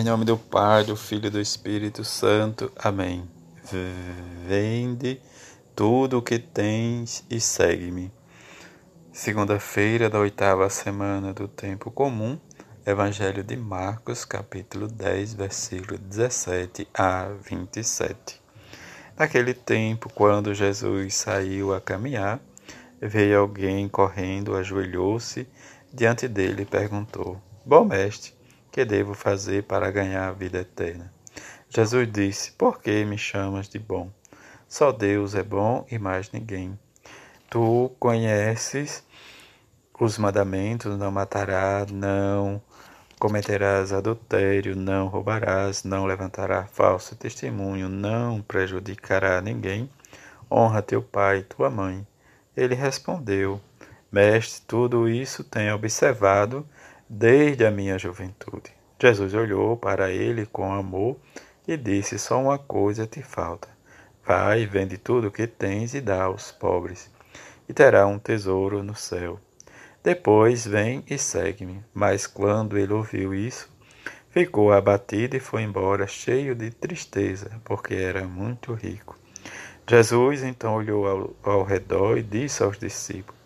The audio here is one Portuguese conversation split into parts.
Em nome do Pai, do Filho e do Espírito Santo. Amém. Vende tudo o que tens e segue-me. Segunda-feira da oitava semana do tempo comum, Evangelho de Marcos, capítulo 10, versículo 17 a 27. Naquele tempo, quando Jesus saiu a caminhar, veio alguém correndo, ajoelhou-se diante dele e perguntou: Bom mestre, que devo fazer para ganhar a vida eterna? Jesus disse: Por que me chamas de bom? Só Deus é bom e mais ninguém. Tu conheces os mandamentos: não matarás, não cometerás adultério, não roubarás, não levantarás falso testemunho, não prejudicará ninguém. Honra teu pai e tua mãe. Ele respondeu: Mestre, tudo isso tenho observado desde a minha juventude. Jesus olhou para ele com amor e disse: Só uma coisa te falta. Vai, vende tudo o que tens e dá aos pobres, e terá um tesouro no céu. Depois vem e segue-me. Mas quando ele ouviu isso, ficou abatido e foi embora, cheio de tristeza, porque era muito rico. Jesus então olhou ao, ao redor e disse aos discípulos: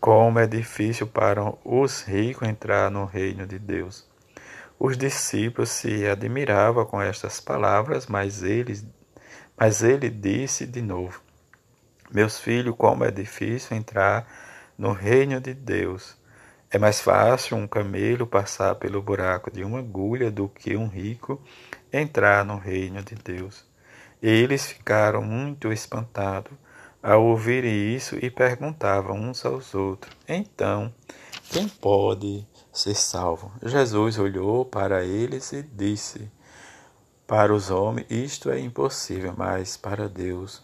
como é difícil para os ricos entrar no reino de Deus. Os discípulos se admiravam com estas palavras, mas ele, mas ele disse de novo: Meus filhos, como é difícil entrar no reino de Deus. É mais fácil um camelo passar pelo buraco de uma agulha do que um rico entrar no reino de Deus. Eles ficaram muito espantados ao ouvirem isso e perguntavam uns aos outros: Então, quem pode ser salvo? Jesus olhou para eles e disse: Para os homens isto é impossível, mas para Deus,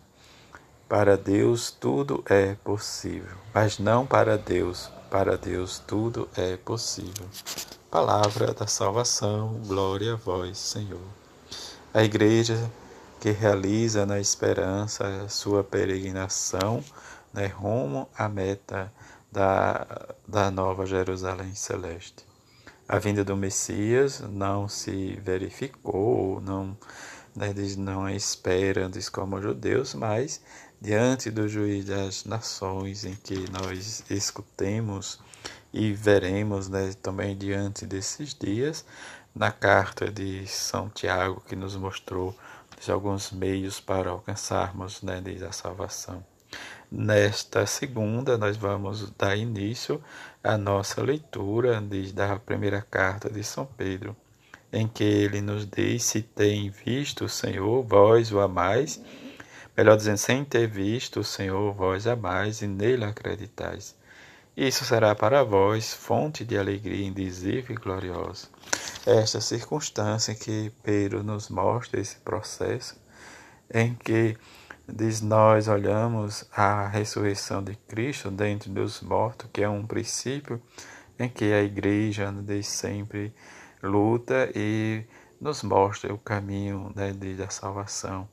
para Deus tudo é possível. Mas não para Deus, para Deus tudo é possível. Palavra da salvação, glória a vós, Senhor. A igreja que realiza na esperança sua peregrinação né, rumo à meta da, da nova Jerusalém celeste. A vinda do Messias não se verificou, não, né, não espera diz como judeus, mas diante do juiz das nações em que nós escutemos e veremos né, também diante desses dias, na carta de São Tiago que nos mostrou de alguns meios para alcançarmos né, a salvação. Nesta segunda, nós vamos dar início à nossa leitura da primeira carta de São Pedro, em que ele nos diz: Se tem visto o Senhor, vós o amais, melhor dizendo, sem ter visto o Senhor, vós amais e nele acreditais. Isso será para vós fonte de alegria indizível e gloriosa. Esta circunstância em que Pedro nos mostra esse processo, em que diz nós olhamos a ressurreição de Cristo dentro dos mortos, que é um princípio em que a igreja diz sempre luta e nos mostra o caminho né, da salvação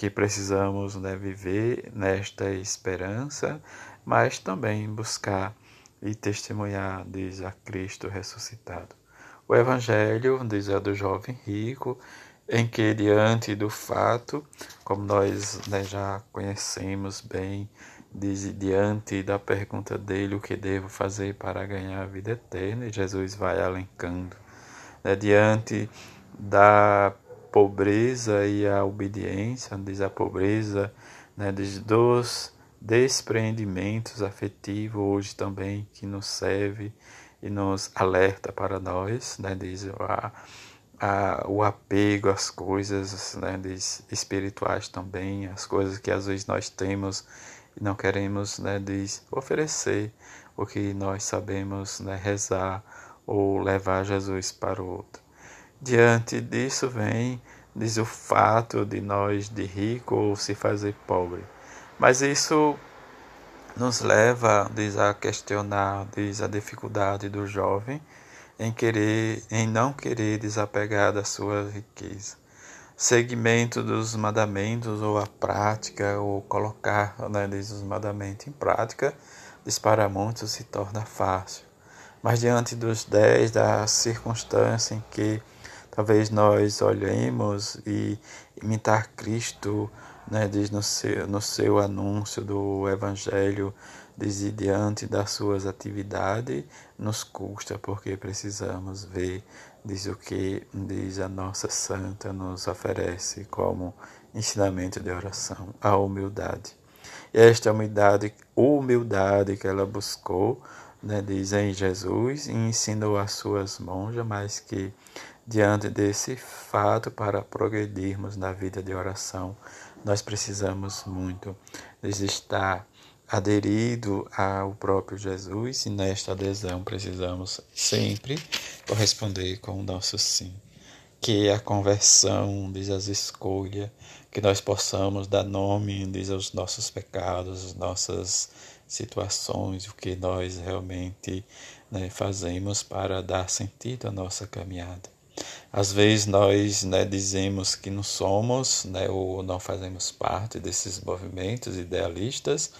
que precisamos né, viver nesta esperança, mas também buscar e testemunhar, diz a Cristo ressuscitado. O Evangelho, diz é do jovem rico, em que, diante do fato, como nós né, já conhecemos bem, diz, diante da pergunta dele o que devo fazer para ganhar a vida eterna, e Jesus vai alencando. Né, diante da pobreza e a obediência, diz a pobreza né, diz, dos despreendimentos afetivos hoje também que nos serve e nos alerta para nós, né, diz a, a, o apego às coisas né, diz, espirituais também, as coisas que às vezes nós temos e não queremos né, diz, oferecer o que nós sabemos né, rezar ou levar Jesus para o outro. Diante disso vem diz o fato de nós de rico ou se fazer pobre mas isso nos leva, diz, a questionar, diz, a dificuldade do jovem em querer, em não querer desapegar da sua riqueza. Segmento dos mandamentos ou a prática ou colocar, né, diz, os mandamentos em prática, diz, para muitos se torna fácil. Mas diante dos dez, da circunstância em que Talvez nós olhemos e imitar Cristo, né, diz no seu, no seu anúncio do Evangelho, diz diante das suas atividades, nos custa porque precisamos ver, diz o que diz a nossa santa nos oferece como ensinamento de oração, a humildade. E esta humildade, humildade que ela buscou, né, diz em Jesus, e ensinou às suas monjas, mas que diante desse fato, para progredirmos na vida de oração, nós precisamos muito de estar aderido ao próprio Jesus e nesta adesão precisamos sempre corresponder com o nosso sim. Que a conversão, diz as escolhas, que nós possamos dar nome, diz aos nossos pecados, as nossas situações, o que nós realmente né, fazemos para dar sentido à nossa caminhada. Às vezes nós né, dizemos que não somos né, ou não fazemos parte desses movimentos idealistas,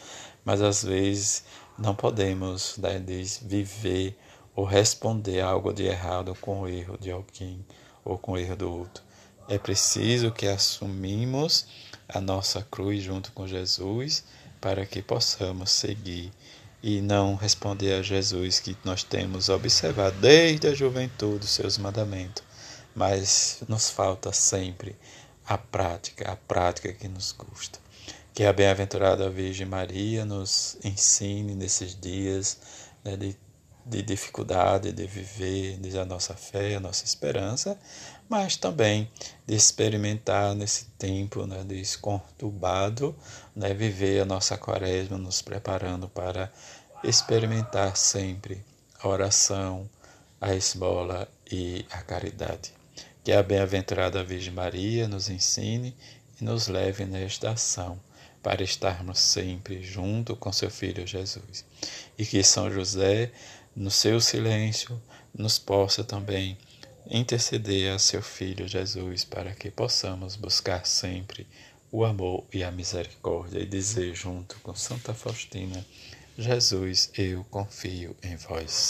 mas às vezes não podemos né, viver ou responder algo de errado com o erro de alguém ou com o erro do outro. É preciso que assumimos a nossa cruz junto com Jesus para que possamos seguir e não responder a Jesus que nós temos observado desde a juventude os seus mandamentos mas nos falta sempre a prática, a prática que nos custa. Que a bem-aventurada Virgem Maria nos ensine nesses dias né, de, de dificuldade de viver de a nossa fé, a nossa esperança, mas também de experimentar nesse tempo né, desconturbado, né, viver a nossa quaresma, nos preparando para experimentar sempre a oração, a esmola e a caridade. Que a bem-aventurada Virgem Maria nos ensine e nos leve nesta ação para estarmos sempre junto com seu Filho Jesus. E que São José, no seu silêncio, nos possa também interceder a seu Filho Jesus para que possamos buscar sempre o amor e a misericórdia e dizer junto com Santa Faustina: Jesus, eu confio em vós.